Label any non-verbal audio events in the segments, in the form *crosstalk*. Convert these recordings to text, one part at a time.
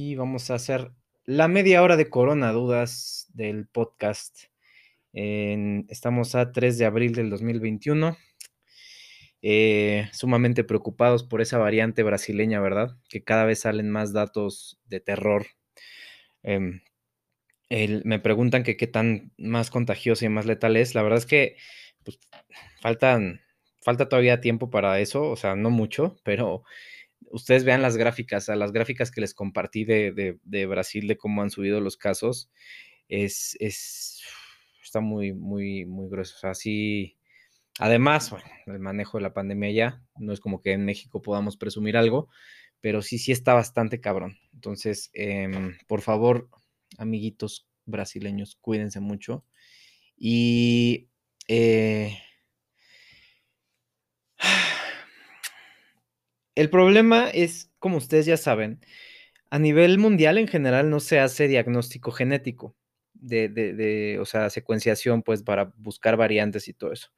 Y vamos a hacer la media hora de Corona Dudas del podcast. estamos a 3 de abril del 2021. Eh, sumamente preocupados por esa variante brasileña, ¿verdad? Que cada vez salen más datos de terror. Em, me preguntan que qué tan más contagiosa y más letal es. La verdad es que pues, falta todavía tiempo para eso, o sea, no mucho, pero ustedes vean las gráficas, las gráficas que les compartí de, Brasil, de cómo han subido los casos, es, es está muy, muy, muy grueso. O sea, sí, además, bueno, el manejo de la pandemia ya, no es como que en México podamos presumir algo, pero sí, sí está bastante cabrón. Entonces, em, por favor, amiguitos brasileños, cuídense mucho. Y eh, El problema es, como ustedes ya saben, a nivel mundial en general no se hace diagnóstico genético de, de, o sea, secuenciación, pues para buscar variantes y todo eso.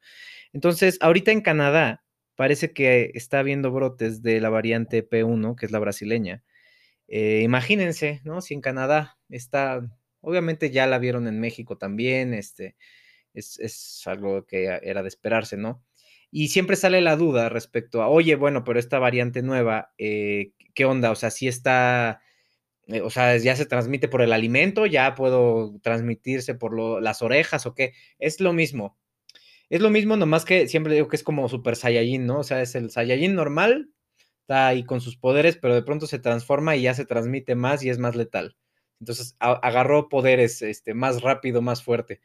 Entonces, ahorita en Canadá parece que está habiendo brotes de la variante P1, que es la brasileña. Eh, imagínense, ¿no? Si en Canadá está, obviamente ya la vieron en México también, este, es, es algo que era de esperarse, ¿no? Y siempre sale la duda respecto a, oye, bueno, pero esta variante nueva, eh, ¿qué onda? O sea, si está, eh, o sea, ya se transmite por el alimento, ya puedo transmitirse por las orejas o qué. Es lo mismo. Es lo mismo, nomás que siempre digo que es como Super Saiyajin, ¿no? O sea, es el Saiyajin normal, está ahí con sus poderes, pero de pronto se transforma y ya se transmite más y es más letal. Entonces agarró poderes este, más rápido, más fuerte.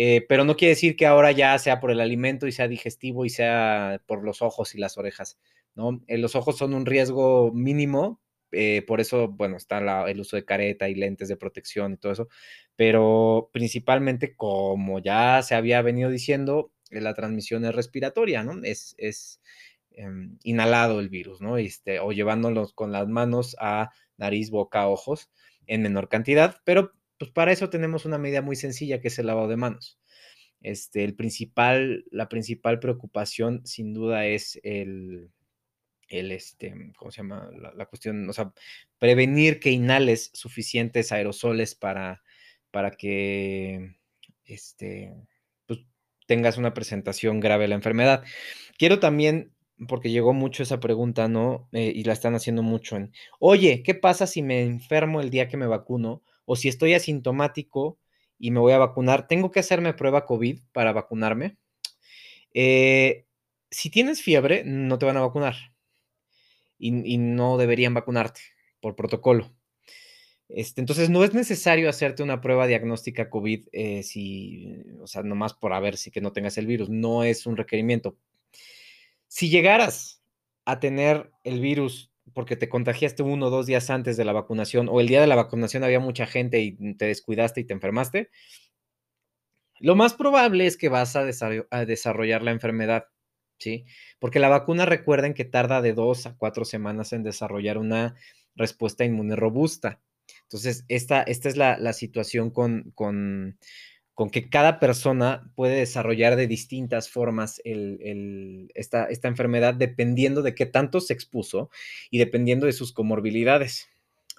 Eh, pero no quiere decir que ahora ya sea por el alimento y sea digestivo y sea por los ojos y las orejas, ¿no? Eh, los ojos son un riesgo mínimo, eh, por eso, bueno, está el uso de careta y lentes de protección y todo eso, pero principalmente, como ya se había venido diciendo, la transmisión es respiratoria, ¿no? Es, es em, inhalado el virus, ¿no? Este, o llevándolos con las manos a nariz, boca, ojos en menor cantidad, pero pues para eso tenemos una medida muy sencilla que es el lavado de manos. Este, el principal, la principal preocupación sin duda es el, el este, ¿cómo se llama? La, cuestión, o sea, prevenir que inhales suficientes aerosoles para, para que este, pues, tengas una presentación grave de la enfermedad. Quiero también, porque llegó mucho esa pregunta, ¿no? Eh, y la están haciendo mucho en, oye, ¿qué pasa si me enfermo el día que me vacuno? O si estoy asintomático y me voy a vacunar, ¿tengo que hacerme prueba COVID para vacunarme? Eh, si tienes fiebre, no te van a vacunar y, no deberían vacunarte por protocolo. Este, entonces, no es necesario hacerte una prueba diagnóstica COVID, eh, si, o sea, nomás por ver si que no tengas el virus, no es un requerimiento. Si llegaras a tener el virus porque te contagiaste uno o dos días antes de la vacunación o el día de la vacunación había mucha gente y te descuidaste y te enfermaste, lo más probable es que vas a, desarrollar la enfermedad, ¿sí? Porque la vacuna, recuerden que tarda de dos a cuatro semanas en desarrollar una respuesta inmune robusta. Entonces, esta, esta es la, situación con, con, con que cada persona puede desarrollar de distintas formas esta, esta, enfermedad dependiendo de qué tanto se expuso y dependiendo de sus comorbilidades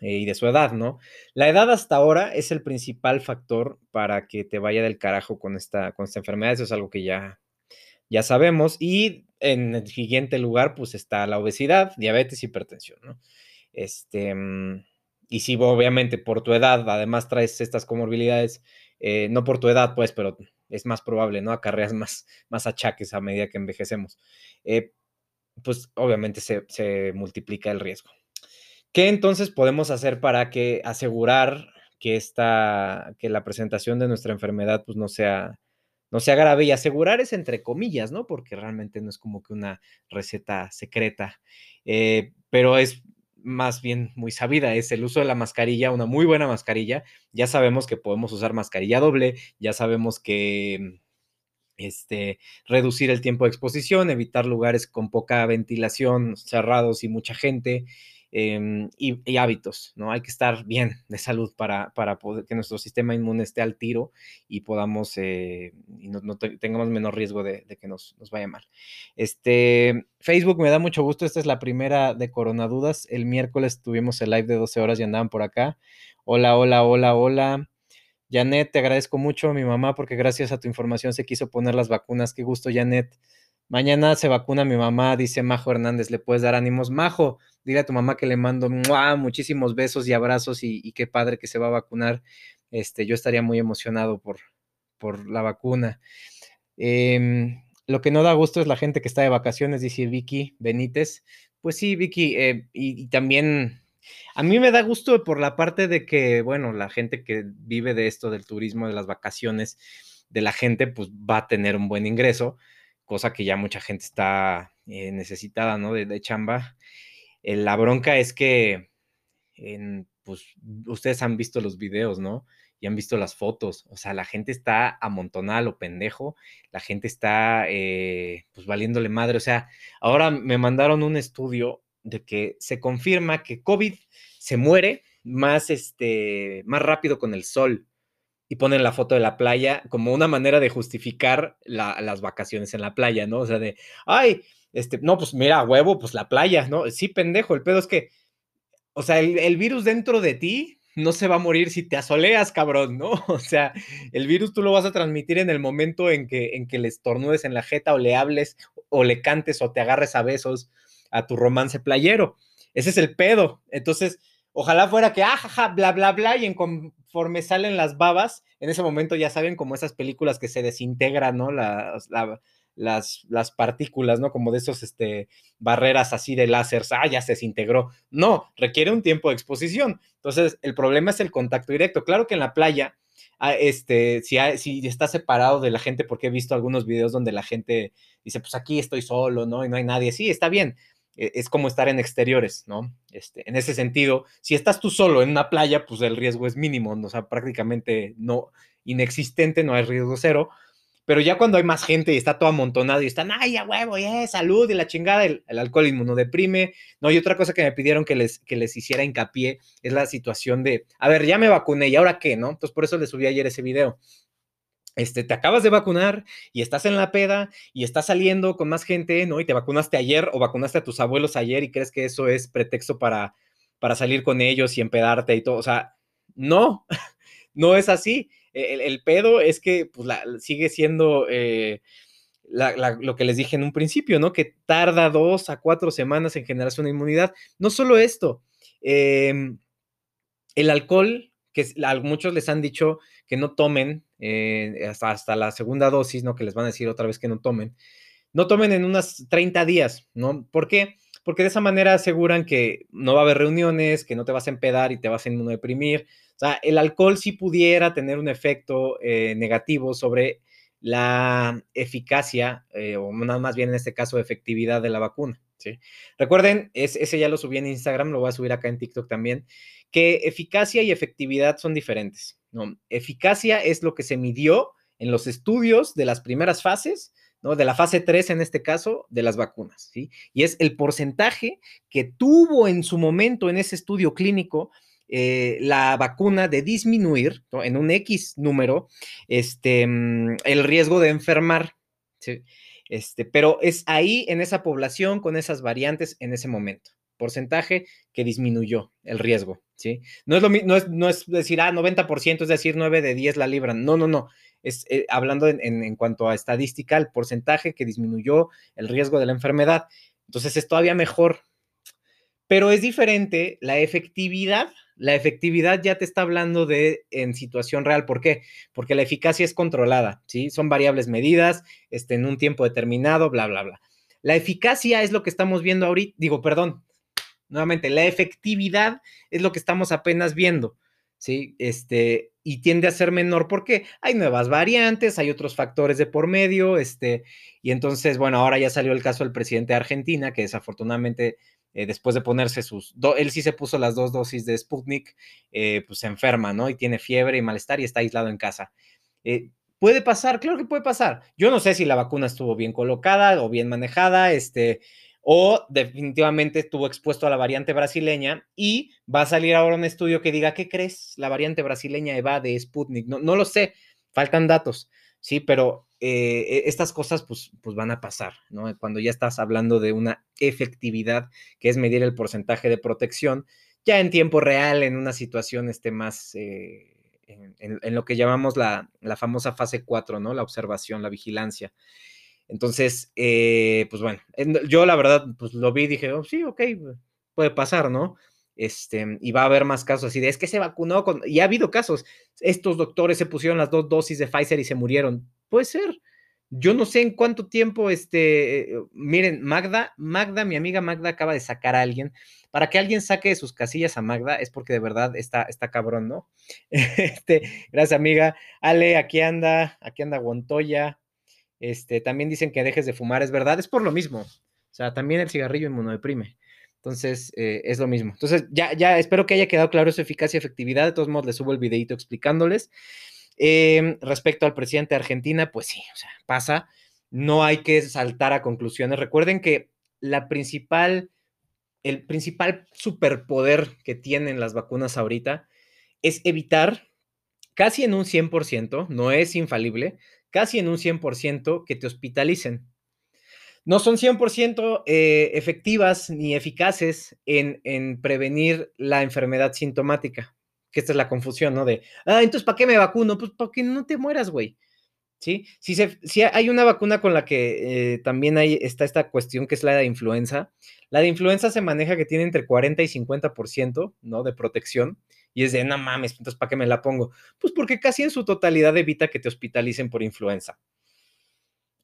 eh, y de su edad, ¿no? La edad hasta ahora es el principal factor para que te vaya del carajo con esta, con esta enfermedad, eso es algo que ya, ya sabemos. Y en el siguiente lugar, pues está la obesidad, diabetes, hipertensión, ¿no? Este, mm, y si obviamente por tu edad además traes estas comorbilidades, eh, no por tu edad, pues, pero es más probable, ¿no? Acarreas más, más achaques a medida que envejecemos. Eh, pues obviamente se, multiplica el riesgo. ¿Qué entonces podemos hacer para que asegurar que, esta, que la presentación de nuestra enfermedad pues, no, sea, no sea grave? Y asegurar es entre comillas, ¿no? Porque realmente no es como que una receta secreta, eh, pero es más bien muy sabida, es el uso de la mascarilla, una muy buena mascarilla. Ya sabemos que podemos usar mascarilla doble, ya sabemos que este, reducir el tiempo de exposición, evitar lugares con poca ventilación, cerrados y mucha gente. Em, y, hábitos, ¿no? Hay que estar bien de salud para, para poder, que nuestro sistema inmune esté al tiro y podamos, eh, y no, tengamos menos riesgo de, que nos, nos, vaya mal. Este, Facebook me da mucho gusto, esta es la primera de Coronadudas. El miércoles tuvimos el live de 12 horas y andaban por acá. Hola, hola, hola, hola. Janet, te agradezco mucho mi mamá porque gracias a tu información se quiso poner las vacunas. Qué gusto, Janet. Mañana se vacuna mi mamá, dice Majo Hernández. ¿Le puedes dar ánimos? Majo, dile a tu mamá que le mando muchísimos besos y abrazos y, qué padre que se va a vacunar. Este, yo estaría muy emocionado por, por la vacuna. Em, lo que no da gusto es la gente que está de vacaciones, dice Vicky Benítez. Pues sí, Vicky, eh, y, también a mí me da gusto por la parte de que, bueno, la gente que vive de esto, del turismo, de las vacaciones, de la gente, pues va a tener un buen ingreso, cosa que ya mucha gente está eh, necesitada, ¿no? De, chamba. Eh, la bronca es que, pues, ustedes han visto los videos, ¿no? Y han visto las fotos. O sea, la gente está amontonada lo pendejo. La gente está, eh, pues, valiéndole madre. O sea, ahora me mandaron un estudio de que se confirma que COVID se muere más, este, más rápido con el sol y ponen la foto de la playa como una manera de justificar las vacaciones en la playa, ¿no? O sea, de, ay, este, no, pues mira, huevo, pues la playa, ¿no? Sí, pendejo, el pedo es que, o sea, el, virus dentro de ti no se va a morir si te asoleas, cabrón, ¿no? *laughs* O sea, el virus tú lo vas a transmitir en el momento en que, en que le estornudes en la jeta o le hables o le cantes o te agarres a besos a tu romance playero. Ese es el pedo. Entonces, ojalá fuera que, ah, bla, bla, bla, y en conforme salen las babas, en ese momento ya saben como esas películas que se desintegran, ¿no? Las, las, las partículas, ¿no? Como de esos, este, barreras así de láser, ah, ya se desintegró. No, requiere un tiempo de exposición. Entonces, el problema es el contacto directo. Claro que en la playa, ah, este, si, si está separado de la gente, porque he visto algunos videos donde la gente dice, pues aquí estoy solo, ¿no? Y no hay nadie. Sí, está bien. E, es como estar en exteriores, ¿no? Este, en ese sentido, si estás tú solo en una playa, pues el riesgo es mínimo, ¿no? o sea, prácticamente no inexistente, no hay riesgo cero. Pero ya cuando hay más gente y está todo amontonado y están, ay, a huevo, yeah, salud y la chingada, el, el, alcohol inmunodeprime. No, y otra cosa que me pidieron que les, que les hiciera hincapié es la situación de, a ver, ya me vacuné y ahora qué, ¿no? Entonces por eso les subí ayer ese video este, te acabas de vacunar y estás en la peda y estás saliendo con más gente, ¿no? Y te vacunaste ayer o vacunaste a tus abuelos ayer y crees que eso es pretexto para, para salir con ellos y empedarte y todo. O sea, no, *laughs* no es así. El, pedo es que pues, sigue siendo eh, lo que les dije en un principio, ¿no? Que tarda dos a cuatro semanas en generarse una inmunidad. No solo esto, em, el alcohol, que muchos les han dicho que no tomen eh, hasta, la segunda dosis, ¿no? Que les van a decir otra vez que no tomen. No tomen en unas 30 días, ¿no? ¿Por qué? Porque de esa manera aseguran que no va a haber reuniones, que no te vas a empedar y te vas a inmunodeprimir. O sea, el alcohol sí pudiera tener un efecto eh, negativo sobre la eficacia, eh, o más bien en este caso, efectividad de la vacuna. Recuerden, ese ya lo subí en Instagram, lo voy a subir acá en TikTok también, que eficacia y efectividad son diferentes. ¿no? Eficacia es lo que se midió en los estudios de las primeras fases, ¿no? De la fase 3 en este caso, de las vacunas, ¿sí? Y es el porcentaje que tuvo en su momento en ese estudio clínico eh, la vacuna de disminuir en un X número este, mm, el riesgo de enfermar. Este, pero es ahí en esa población con esas variantes en ese momento porcentaje que disminuyó el riesgo, ¿sí? No es, lo, no es, no es decir, ah, 90%, es decir, 9 de 10 la libran. No, no, no. Es eh, hablando en, en, cuanto a estadística, el porcentaje que disminuyó el riesgo de la enfermedad. Entonces es todavía mejor. Pero es diferente la efectividad. La efectividad ya te está hablando de en situación real. ¿Por qué? Porque la eficacia es controlada, ¿sí? Son variables medidas este, en un tiempo determinado, bla, bla, bla. La eficacia es lo que estamos viendo ahorita, digo, perdón, nuevamente, la efectividad es lo que estamos apenas viendo, ¿sí? Este, y tiende a ser menor porque hay nuevas variantes, hay otros factores de por medio, este, y entonces, bueno, ahora ya salió el caso del presidente de Argentina, que desafortunadamente, eh, después de ponerse sus, él sí se puso las dos dosis de Sputnik, eh, pues se enferma, ¿no? Y tiene fiebre y malestar y está aislado en casa. Eh, ¿Puede pasar? Claro que puede pasar. Yo no sé si la vacuna estuvo bien colocada o bien manejada, este, o definitivamente estuvo expuesto a la variante brasileña y va a salir ahora un estudio que diga, ¿qué crees? La variante brasileña evade Sputnik. No, no lo sé, faltan datos, sí, pero eh, e, estas cosas pues, pues van a pasar, ¿no? Cuando ya estás hablando de una efectividad, que es medir el porcentaje de protección, ya en tiempo real, en una situación este, más... Eh, en, lo que llamamos la, la, famosa fase 4, ¿no? La observación, la vigilancia. Entonces, eh, pues bueno, yo la verdad, pues lo vi y dije, oh, sí, ok, puede pasar, ¿no? Este, y va a haber más casos así de, es que se vacunó con, y ha habido casos, estos doctores se pusieron las dos dosis de Pfizer y se murieron. Puede ser. Yo no sé en cuánto tiempo, este, miren, Magda, Magda, mi amiga Magda acaba de sacar a alguien. Para que alguien saque de sus casillas a Magda es porque de verdad está, está cabrón, ¿no? *laughs* Este, gracias, amiga. Ale, aquí anda, aquí anda Guantoya. Este, también dicen que dejes de fumar, es verdad, es por lo mismo. O sea, también el cigarrillo inmunodeprime. Entonces, eh, es lo mismo. Entonces, ya, ya espero que haya quedado claro su eficacia y efectividad. De todos modos, les subo el videito explicándoles. Em, respecto al presidente de Argentina, pues sí, pasa. No hay que saltar a conclusiones. Recuerden que la principal, el principal superpoder que tienen las vacunas ahorita es evitar casi en un 100%, no es infalible, casi en un 100% que te hospitalicen. No son 100% eh, efectivas ni eficaces en, en, prevenir la enfermedad sintomática, que esta es la confusión, ¿no? De, ah, entonces, ¿para qué me vacuno? Pues para que no te mueras, güey. ¿Sí? Si, se, hay una vacuna con la que eh, también hay, está esta cuestión que es la de influenza, la de influenza se maneja que tiene entre 40 y 50%, ¿no? De protección y es de, no mames, entonces, ¿para qué me la pongo? Pues porque casi en su totalidad evita que te hospitalicen por influenza.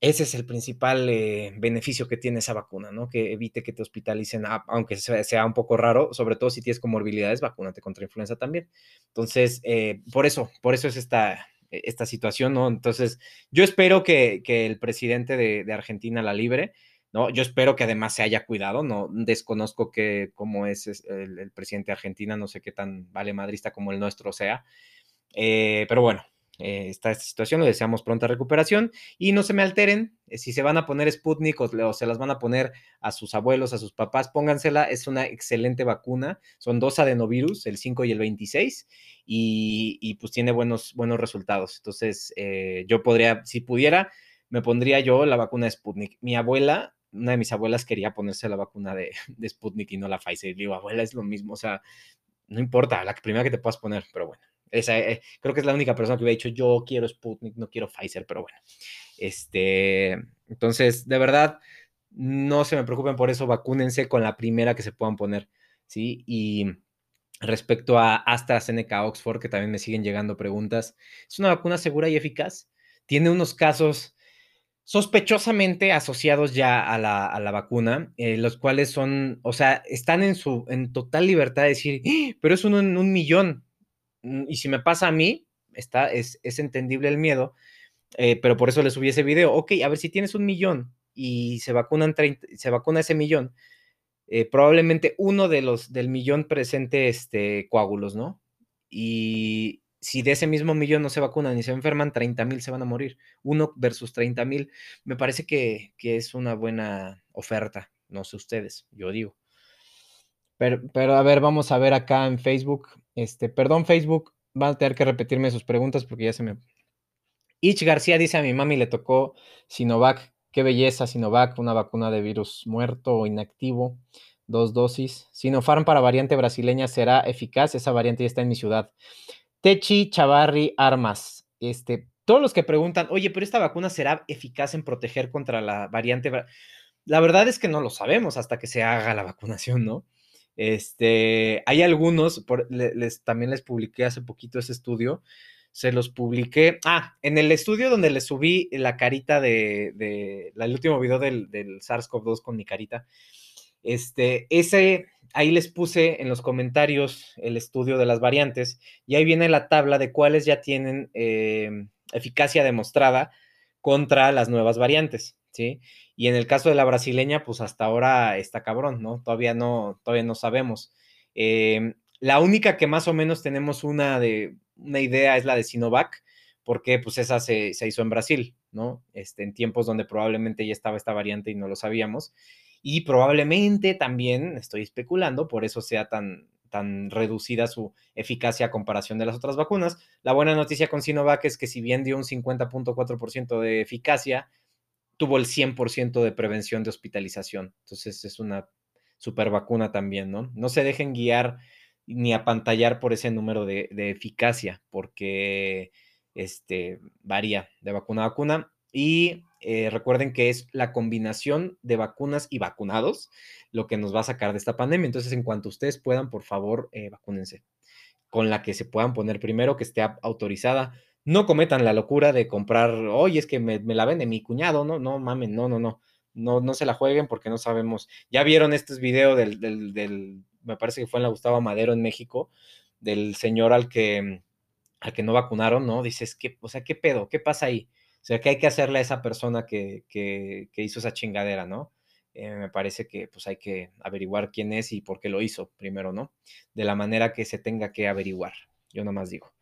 Ese es el principal eh, beneficio que tiene esa vacuna, ¿no? Que evite que te hospitalicen, aunque sea un poco raro, sobre todo si tienes comorbilidades, vacúnate contra influenza también. Entonces, eh, por eso, por eso es esta, esta situación, ¿no? Entonces, yo espero que, el presidente de, de Argentina la libre. ¿No? Yo espero que además se haya cuidado, no desconozco que cómo es el, presidente de Argentina, no sé qué tan vale madrista como el nuestro sea, eh, pero bueno, eh, está esta situación, le deseamos pronta recuperación y no se me alteren, eh, si se van a poner Sputnik o, se las van a poner a sus abuelos, a sus papás, póngansela, es una excelente vacuna, son dos adenovirus, el 5 y el 26, y, pues tiene buenos, buenos resultados. Entonces, yo podría, si pudiera, me pondría yo la vacuna de Sputnik. Mi abuela una de mis abuelas quería ponerse la vacuna de, *laughs* de Sputnik y no la Pfizer. Y digo, abuela, es lo mismo, o sea, no importa, la primera que te puedas poner, pero bueno. Esa, eh, creo que es la única persona que hubiera dicho, yo quiero Sputnik, no quiero Pfizer, pero bueno. Este, entonces, de verdad, no se me preocupen por eso, vacúnense con la primera que se puedan poner, ¿sí? Y respecto a AstraZeneca Oxford, que también me siguen llegando preguntas, es una vacuna segura y eficaz. Tiene unos casos sospechosamente asociados ya a la, vacuna, eh, los cuales son, o sea, están en su, en total libertad de decir, ¡Ah! pero es uno en un millón. Mm, y si me pasa a mí, está, es, es entendible el miedo, eh, pero por eso le subí ese video. Ok, a ver, si tienes un millón y se vacunan 30, se vacuna ese millón, eh, probablemente uno de los del millón presente este, coágulos, ¿no? Y, si de ese mismo millón no se vacunan y se enferman, 30 mil se van a morir. Uno versus 30 mil, me parece que, es una buena oferta. No sé ustedes, yo digo. Pero, pero, a ver, vamos a ver acá en Facebook. Este, perdón, Facebook, van a tener que repetirme sus preguntas porque ya se me. Ich García dice a mi mami le tocó Sinovac. Qué belleza, Sinovac, una vacuna de virus muerto o inactivo. Dos dosis. Sinopharm para variante brasileña será eficaz. Esa variante ya está en mi ciudad. Techi Chavarri Armas. Este, todos los que preguntan, oye, pero esta vacuna será eficaz en proteger contra la variante. La verdad es que no lo sabemos hasta que se haga la vacunación, ¿no? Este, hay algunos, también les publiqué hace poquito ese estudio, se los publiqué, ah, en el estudio donde les subí la carita de, de el último video del SARS-CoV-2 con mi carita, este, ese, ahí les puse en los comentarios el estudio de las variantes y ahí viene la tabla de cuáles ya tienen eh, eficacia demostrada contra las nuevas variantes, ¿sí? Y en el caso de la brasileña, pues hasta ahora está cabrón, ¿no? Todavía no, todavía no sabemos. Em, la única que más o menos tenemos una, de, una idea es la de Sinovac, porque pues esa se, se hizo en Brasil, ¿no? Este, en tiempos donde probablemente ya estaba esta variante y no lo sabíamos y probablemente también, estoy especulando, por eso sea tan, tan reducida su eficacia a comparación de las otras vacunas. La buena noticia con Sinovac es que si bien dio un 50.4% de eficacia, tuvo el 100% de prevención de hospitalización. Entonces es una super vacuna también, ¿no? No se dejen guiar ni apantallar por ese número de, eficacia, porque este, varía de vacuna a vacuna. Y eh, recuerden que es la combinación de vacunas y vacunados lo que nos va a sacar de esta pandemia. Entonces, en cuanto ustedes puedan, por favor, eh, vacúnense con la que se puedan poner primero, que esté autorizada. No cometan la locura de comprar, oye, es que me, la vende mi cuñado, no, no mamen, no, no, no, no, no se la jueguen porque no sabemos. Ya vieron este video del, del, me parece que fue en la Gustavo Madero en México, del señor al que, al que no vacunaron, ¿no? Dices, ¿qué, o sea, ¿qué pedo? ¿Qué pasa ahí? O sea, ¿qué hay que hacerle a esa persona que, que, que hizo esa chingadera, ¿no? Eh, me parece que pues hay que averiguar quién es y por qué lo hizo primero, ¿no? De la manera que se tenga que averiguar. Yo nada más digo.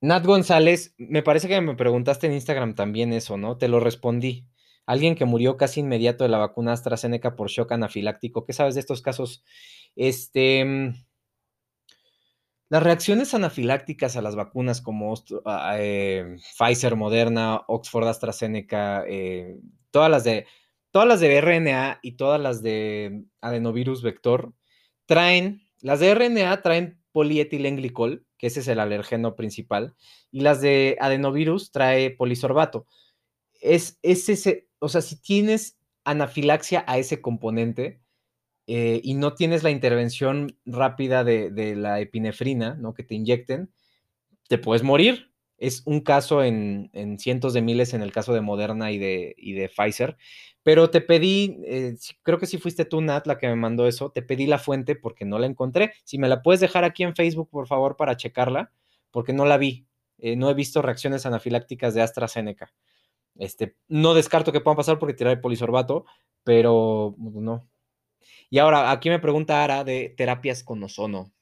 Nat González, me parece que me preguntaste en Instagram también eso, ¿no? Te lo respondí. Alguien que murió casi inmediato de la vacuna AstraZeneca por shock anafiláctico. ¿Qué sabes de estos casos? Este. Las reacciones anafilácticas a las vacunas como eh, Pfizer, Moderna, Oxford, AstraZeneca, eh, todas las de todas las de RNA y todas las de adenovirus vector traen, las de RNA traen polietilenglicol, que ese es el alergeno principal, y las de adenovirus trae polisorbato. Es, ese, o sea, si tienes anafilaxia a ese componente eh, y no tienes la intervención rápida de, la epinefrina, ¿no? Que te inyecten, te puedes morir. Es un caso en, cientos de miles en el caso de Moderna y de, Pfizer. Pero te pedí, eh, creo que si fuiste tú, Nat, la que me mandó eso, te pedí la fuente porque no la encontré. Si me la puedes dejar aquí en Facebook, por favor, para checarla, porque no la vi. Eh, no he visto reacciones anafilácticas de AstraZeneca. Este, no descarto que puedan pasar porque tirar el polisorbato, pero pues, no. Y ahora, aquí me pregunta Ara de terapias con ozono.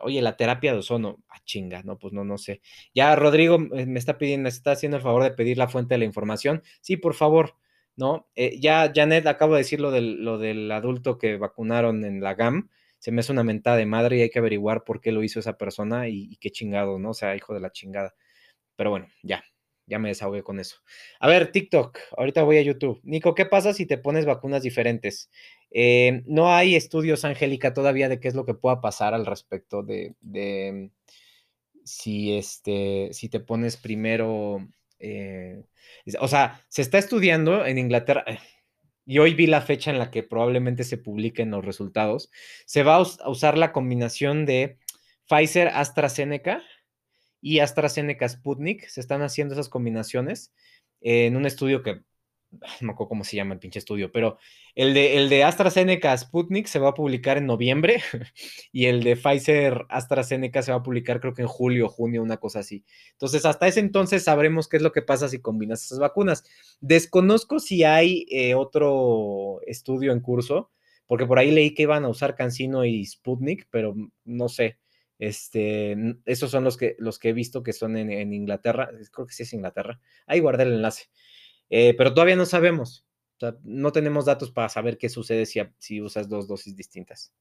Oye, la terapia de ozono, ah, chinga, no, pues no, no sé. Ya Rodrigo eh, me está pidiendo, me está haciendo el favor de pedir la fuente de la información. Sí, por favor, ¿no? Eh, ya, Janet, acabo de decir lo del, lo del adulto que vacunaron en la GAM. Se me hace una mentada de madre y hay que averiguar por qué lo hizo esa persona y, y qué chingado, ¿no? O sea, hijo de la chingada. Pero bueno, ya, ya me desahogué con eso. A ver, TikTok, ahorita voy a YouTube. Nico, ¿qué pasa si te pones vacunas diferentes? Eh, no hay estudios, Angélica, todavía de qué es lo que pueda pasar al respecto de, si, este, si te pones primero. Eh, o sea, se está estudiando en Inglaterra. Eh, y hoy vi la fecha en la que probablemente se publiquen los resultados. Se va a usar la combinación de Pfizer AstraZeneca y AstraZeneca Sputnik. Se están haciendo esas combinaciones en un estudio que no me acuerdo cómo se llama el pinche estudio, pero el de, el de AstraZeneca Sputnik se va a publicar en noviembre *laughs* y el de Pfizer AstraZeneca se va a publicar creo que en julio, junio, una cosa así. Entonces, hasta ese entonces sabremos qué es lo que pasa si combinas esas vacunas. Desconozco si hay eh, otro estudio en curso, porque por ahí leí que iban a usar Cancino y Sputnik, pero no sé. Este, esos son los que, los que he visto que son en, Inglaterra. Creo que sí es Inglaterra. Ahí guardé el enlace. Eh, pero todavía no sabemos. no tenemos datos para saber qué sucede si, si usas dos dosis distintas.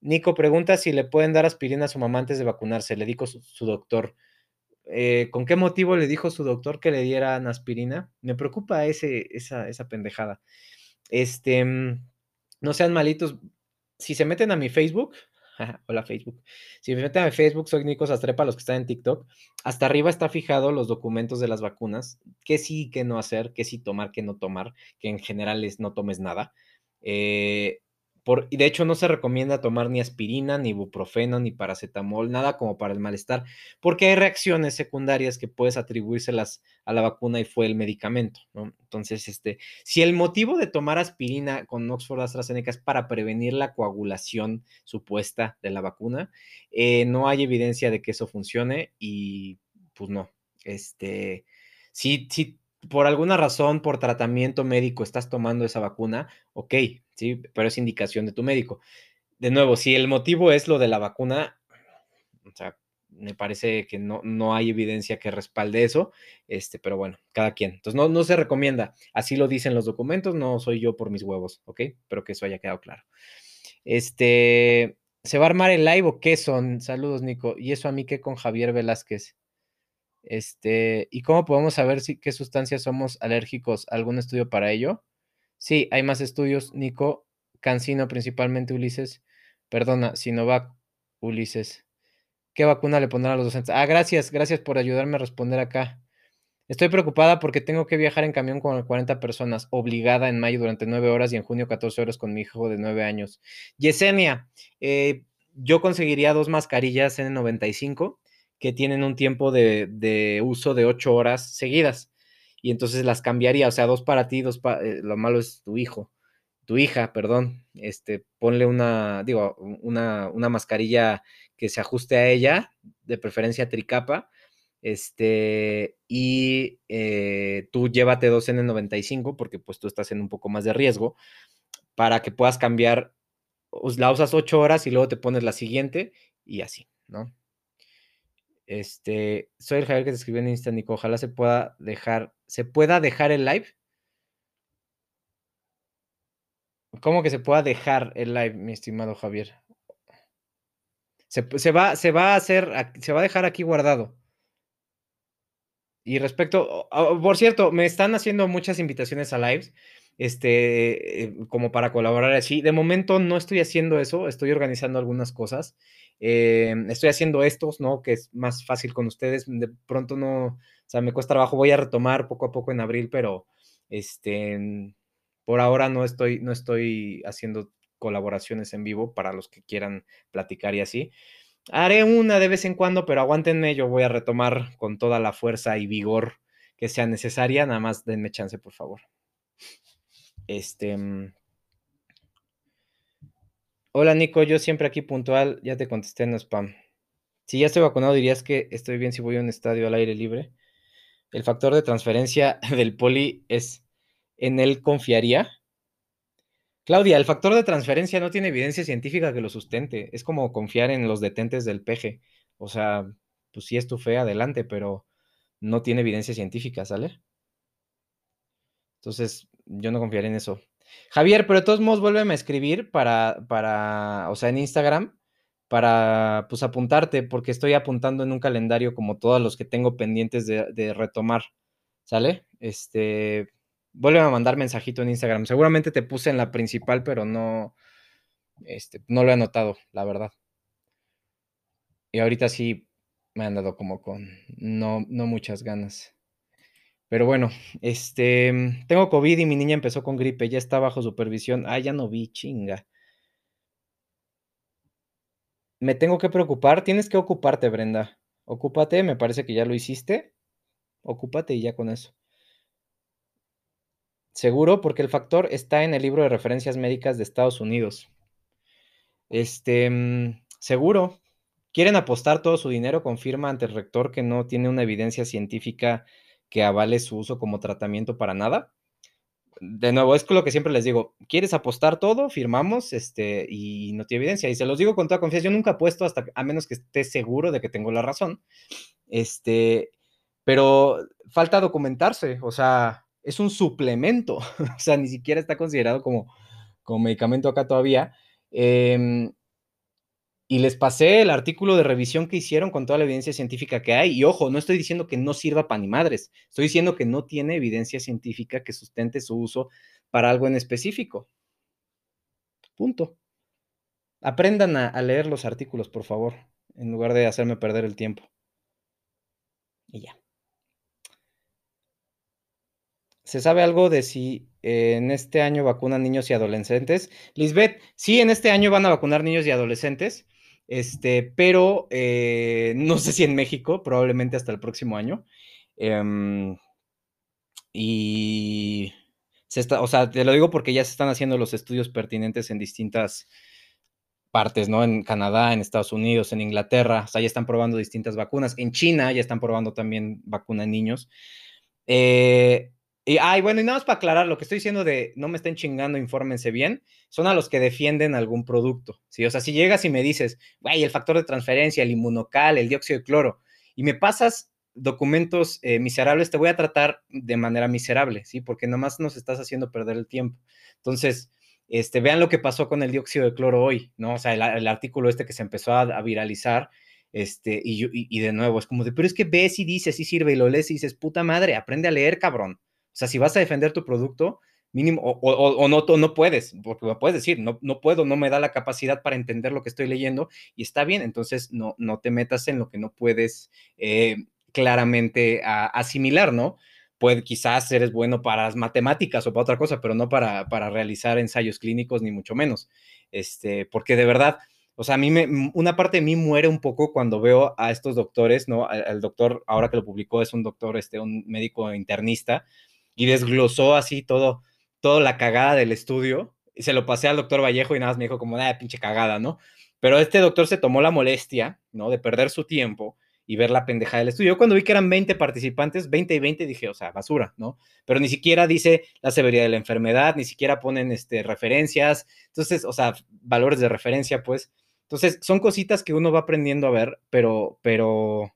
Nico pregunta si le pueden dar aspirina a su mamá antes de vacunarse. Le dijo su, doctor. Eh, ¿Con qué motivo le dijo su doctor que le dieran aspirina? Me preocupa ese, esa, esa pendejada. Este, mm, no sean malitos. Si se meten a mi Facebook, *laughs* Hola Facebook. Si me meten a Facebook, soy Nico Sastrepa, los que están en TikTok. Hasta arriba está fijado los documentos de las vacunas, qué sí, qué no hacer, qué sí tomar, qué no tomar, que en general es no tomes nada. Eh, y de hecho no se recomienda tomar ni aspirina, ni ibuprofeno, ni paracetamol, nada como para el malestar, porque hay reacciones secundarias que puedes atribuírselas a la vacuna y fue el medicamento. Entonces, este, si el motivo de tomar aspirina con Oxford AstraZeneca es para prevenir la coagulación supuesta de la vacuna, eh, no hay evidencia de que eso funcione y pues no, este, si, si por alguna razón, por tratamiento médico, estás tomando esa vacuna, ok, sí, pero es indicación de tu médico. De nuevo, si el motivo es lo de la vacuna, o sea, me parece que no, no hay evidencia que respalde eso, este, pero bueno, cada quien. Entonces, no, no se recomienda. Así lo dicen los documentos, no soy yo por mis huevos, ¿ok? Espero que eso haya quedado claro. Este, ¿se va a armar el live o qué son? Saludos, Nico. Y eso a mí que con Javier Velázquez. Este, ¿y cómo podemos saber si qué sustancias somos alérgicos? ¿Algún estudio para ello? Sí, hay más estudios, Nico. Cancino principalmente, Ulises. Perdona, Sinovac, Ulises. ¿Qué vacuna le pondrán a los docentes? Ah, gracias, gracias por ayudarme a responder acá. Estoy preocupada porque tengo que viajar en camión con 40 personas, obligada en mayo durante 9 horas y en junio 14 horas con mi hijo de 9 años. Yesenia, eh, yo conseguiría dos mascarillas N95 que tienen un tiempo de, uso de 8 horas seguidas. Y entonces las cambiaría, o sea, dos para ti, dos para... Eh, lo malo es tu hijo, tu hija, perdón. Este, ponle una, digo, una, una mascarilla que se ajuste a ella, de preferencia tricapa, este, y eh, tú llévate dos N95 porque pues tú estás en un poco más de riesgo para que puedas cambiar, la usas ocho horas y luego te pones la siguiente y así, ¿no? Este, soy el Javier que te escribió en Insta, Nico. Ojalá se pueda dejar, se pueda dejar el live. ¿Cómo que se pueda dejar el live, mi estimado Javier? Se, va, se va a hacer, se va a dejar aquí guardado. Y respecto, por cierto, me están haciendo muchas invitaciones a lives, este, eh, como para colaborar así. De momento no estoy haciendo eso, estoy organizando algunas cosas. Em, estoy haciendo estos, ¿no? Que es más fácil con ustedes. De pronto no, o sea, me cuesta trabajo. Voy a retomar poco a poco en abril, pero este, por ahora no estoy, no estoy haciendo colaboraciones en vivo para los que quieran platicar y así. Haré una de vez en cuando, pero aguántenme, yo voy a retomar con toda la fuerza y vigor que sea necesaria. Nada más denme chance, por favor. Este. Hola Nico, yo siempre aquí puntual, ya te contesté en spam. Si ya estoy vacunado, dirías que estoy bien si voy a un estadio al aire libre. El factor de transferencia *laughs* del poli es, ¿en él confiaría? Claudia, el factor de transferencia no tiene evidencia científica que lo sustente. Es como confiar en los detentes del peje. O sea, pues si es tu fe, adelante, pero no tiene evidencia científica, ¿sale? Entonces, yo no confiaré en eso. Javier, pero de todos modos, vuélveme a escribir para, para, o sea, en Instagram, para, pues, apuntarte, porque estoy apuntando en un calendario como todos los que tengo pendientes de, retomar, ¿sale? Este, vuelve a mandar mensajito en Instagram. Seguramente te puse en la principal, pero no, este, no lo he anotado, la verdad. Y ahorita sí me han dado como con no, no muchas ganas. Pero bueno, este, tengo COVID y mi niña empezó con gripe, ya está bajo supervisión. Ah, ya no vi, chinga. Me tengo que preocupar, tienes que ocuparte, Brenda. Ocúpate, me parece que ya lo hiciste. Ocúpate y ya con eso. Seguro, porque el factor está en el libro de referencias médicas de Estados Unidos. Este, mm, seguro. Quieren apostar todo su dinero, confirma ante el rector que no tiene una evidencia científica que avale su uso como tratamiento para nada. De nuevo, es lo que siempre les digo, ¿quieres apostar todo? Firmamos, este, y no tiene evidencia. Y se los digo con toda confianza, yo nunca apuesto hasta, a menos que esté seguro de que tengo la razón. Este, pero falta documentarse, o sea, es un suplemento, *laughs* o sea, ni siquiera está considerado como, como medicamento acá todavía. Em, y les pasé el artículo de revisión que hicieron con toda la evidencia científica que hay. Y ojo, no estoy diciendo que no sirva para ni madres, estoy diciendo que no tiene evidencia científica que sustente su uso para algo en específico. Punto. Aprendan a, leer los artículos, por favor, en lugar de hacerme perder el tiempo. Y ya. ¿Se sabe algo de si en este año vacunan niños y adolescentes? Lisbeth, sí, en este año van a vacunar niños y adolescentes, este, pero eh, no sé si en México, probablemente hasta el próximo año. Em, y se está, o sea, te lo digo porque ya se están haciendo los estudios pertinentes en distintas partes, ¿no? En Canadá, en Estados Unidos, en Inglaterra, o sea, ya están probando distintas vacunas. En China ya están probando también vacuna en niños. Eh, Y, ay, bueno, y nada más para aclarar, lo que estoy diciendo de no me estén chingando, infórmense bien, son a los que defienden algún producto, ¿sí? O sea, si llegas y me dices, güey, el factor de transferencia, el inmunocal, el dióxido de cloro, y me pasas documentos eh, miserables, te voy a tratar de manera miserable, ¿sí? Porque nomás nos estás haciendo perder el tiempo. Entonces, este, vean lo que pasó con el dióxido de cloro hoy, ¿no? O sea, el, artículo este que se empezó a, viralizar, este, y, y, de nuevo, es como de, pero es que ves y dices, sí sirve, y lo lees y dices, puta madre, aprende a leer, cabrón. O sea, si vas a defender tu producto, mínimo, o, no, no puedes, porque puedes decir, no, no puedo, no me da la capacidad para entender lo que estoy leyendo y está bien, entonces no, no te metas en lo que no puedes eh, claramente asimilar, ¿no? Puede, quizás eres bueno para las matemáticas o para otra cosa, pero no para, para realizar ensayos clínicos, ni mucho menos. Este, porque de verdad, o sea, a mí me, una parte de mí muere un poco cuando veo a estos doctores, ¿no? El, doctor, ahora que lo publicó, es un doctor, este, un médico internista, y desglosó así todo, toda la cagada del estudio. Y se lo pasé al doctor Vallejo y nada más me dijo como, nada, pinche cagada, ¿no? Pero este doctor se tomó la molestia, ¿no? De perder su tiempo y ver la pendejada del estudio. Yo cuando vi que eran 20 participantes, 20 y 20, dije, o sea, basura, ¿no? Pero ni siquiera dice la severidad de la enfermedad, ni siquiera ponen este, referencias. Entonces, o sea, valores de referencia, pues. Entonces, son cositas que uno va aprendiendo a ver, pero, pero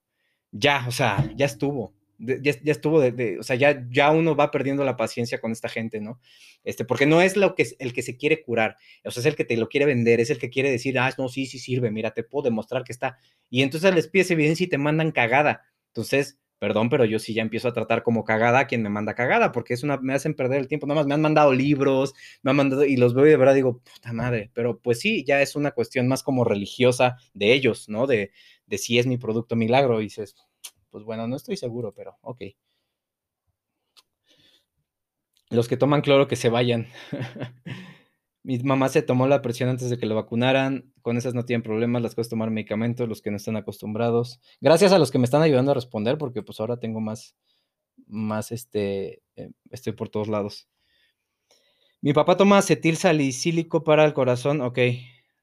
ya, o sea, ya estuvo ya, estuvo de, o sea, ya, ya uno va perdiendo la paciencia con esta gente, ¿no? Este, porque no es lo que el que se quiere curar, o sea, es el que te lo quiere vender, es el que quiere decir, ah, no, sí, sí sirve, mira, te puedo demostrar que está. Y entonces les pides evidencia y te mandan cagada. Entonces, perdón, pero yo sí ya empiezo a tratar como cagada a quien me manda cagada, porque es una, me hacen perder el tiempo, nada más me han mandado libros, me han mandado, y los veo y de verdad digo, puta madre, pero pues sí, ya es una cuestión más como religiosa de ellos, ¿no? De, de si es mi producto milagro, dices, pues bueno, no estoy seguro, pero ok. Los que toman cloro que se vayan. *laughs* Mi mamá se tomó la presión antes de que lo vacunaran. Con esas no tienen problemas, las cosas tomar medicamentos, los que no están acostumbrados. Gracias a los que me están ayudando a responder, porque pues ahora tengo más, más este, eh, estoy por todos lados. Mi papá toma acetil salicílico para el corazón, ok.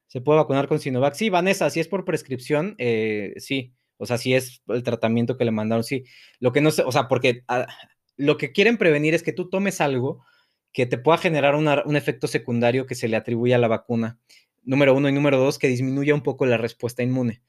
¿Se puede vacunar con Sinovac? Sí, Vanessa, si es por prescripción, eh, sí. O sea, si es el tratamiento que le mandaron, sí. Lo que no sé, o sea, porque ah, lo que quieren prevenir es que tú tomes algo que te pueda generar un efecto secundario que se le atribuye a la vacuna. Número uno y número dos, que disminuya un poco la respuesta inmune.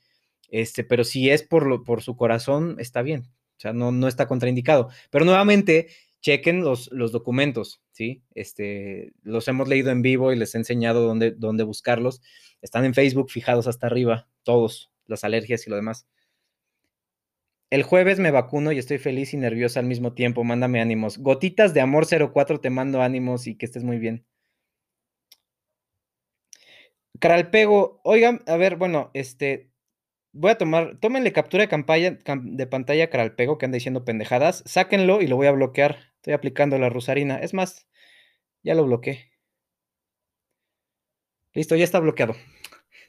Este, pero si es por, por su corazón, está bien. O sea, no, no está contraindicado. Pero nuevamente, chequen los, los documentos, ¿sí? Este, los hemos leído en vivo y les he enseñado dónde, dónde buscarlos. Están en Facebook fijados hasta arriba, todos, las alergias y lo demás. El jueves me vacuno y estoy feliz y nerviosa al mismo tiempo. Mándame ánimos. Gotitas de amor 04, te mando ánimos y que estés muy bien. Caralpego, oigan, a ver, bueno, este, voy a tomar, tómenle captura de, de pantalla Caralpego que anda diciendo pendejadas, sáquenlo y lo voy a bloquear. Estoy aplicando la rusarina. Es más, ya lo bloqueé. Listo, ya está bloqueado.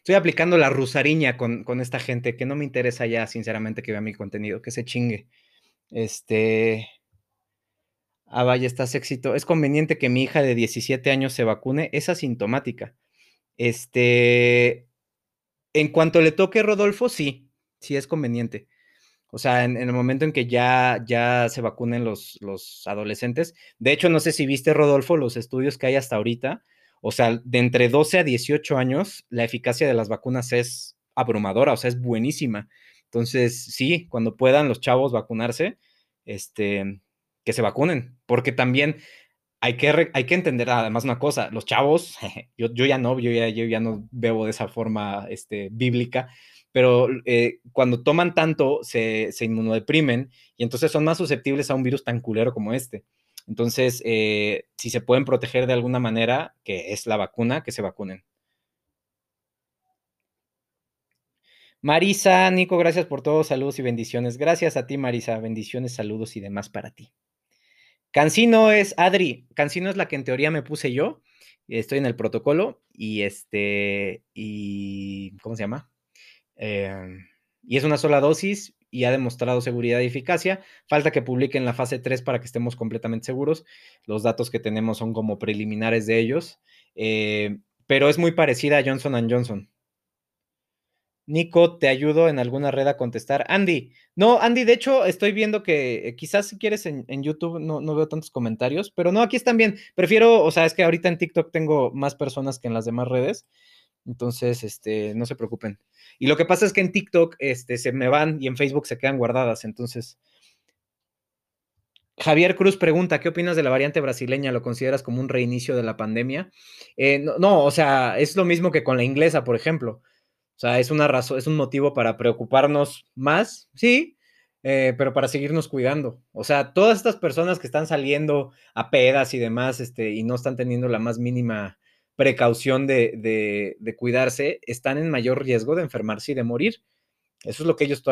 Estoy aplicando la rusariña con, con, esta gente que no me interesa ya, sinceramente, que vea mi contenido, que se chingue. Este. Ah, vaya, estás éxito. Es conveniente que mi hija de 17 años se vacune. Es asintomática. Este. En cuanto le toque Rodolfo, sí, sí es conveniente. O sea, en, el momento en que ya, ya se vacunen los, los adolescentes. De hecho, no sé si viste, Rodolfo, los estudios que hay hasta ahorita o sea, de entre 12 a 18 años, la eficacia de las vacunas es abrumadora, o sea, es buenísima. Entonces, sí, cuando puedan los chavos vacunarse, este, que se vacunen, porque también hay que, hay que entender además una cosa, los chavos, yo, yo ya no, yo ya, yo ya no bebo de esa forma este, bíblica, pero eh, cuando toman tanto se, se inmunodeprimen y entonces son más susceptibles a un virus tan culero como este. Entonces, eh, si se pueden proteger de alguna manera, que es la vacuna, que se vacunen. Marisa, Nico, gracias por todo. Saludos y bendiciones. Gracias a ti, Marisa. Bendiciones, saludos y demás para ti. Cancino es Adri. Cancino es la que en teoría me puse yo. Estoy en el protocolo y este. y ¿Cómo se llama? Em, y es una sola dosis y ha demostrado seguridad y eficacia. Falta que publiquen la fase 3 para que estemos completamente seguros. Los datos que tenemos son como preliminares de ellos, eh, pero es muy parecida a Johnson Johnson. Nico, te ayudo en alguna red a contestar. Andy, no, Andy, de hecho, estoy viendo que eh, quizás si quieres en, en YouTube no, no, veo tantos comentarios, pero no, aquí están bien. Prefiero, o sea, es que ahorita en TikTok tengo más personas que en las demás redes. Entonces, este, no se preocupen. Y lo que pasa es que en TikTok este, se me van y en Facebook se quedan guardadas. Entonces, Javier Cruz pregunta, ¿qué opinas de la variante brasileña? ¿Lo consideras como un reinicio de la pandemia? Eh, no, o sea, es lo mismo que con la inglesa, por ejemplo. O sea, es una razón, es un motivo para preocuparnos más, sí, eh, pero para seguirnos cuidando. O sea, todas estas personas que están saliendo a pedas y demás, este, y no están teniendo la más mínima precaución de, de, cuidarse, están en mayor riesgo de enfermarse y de morir. Eso es lo que ellos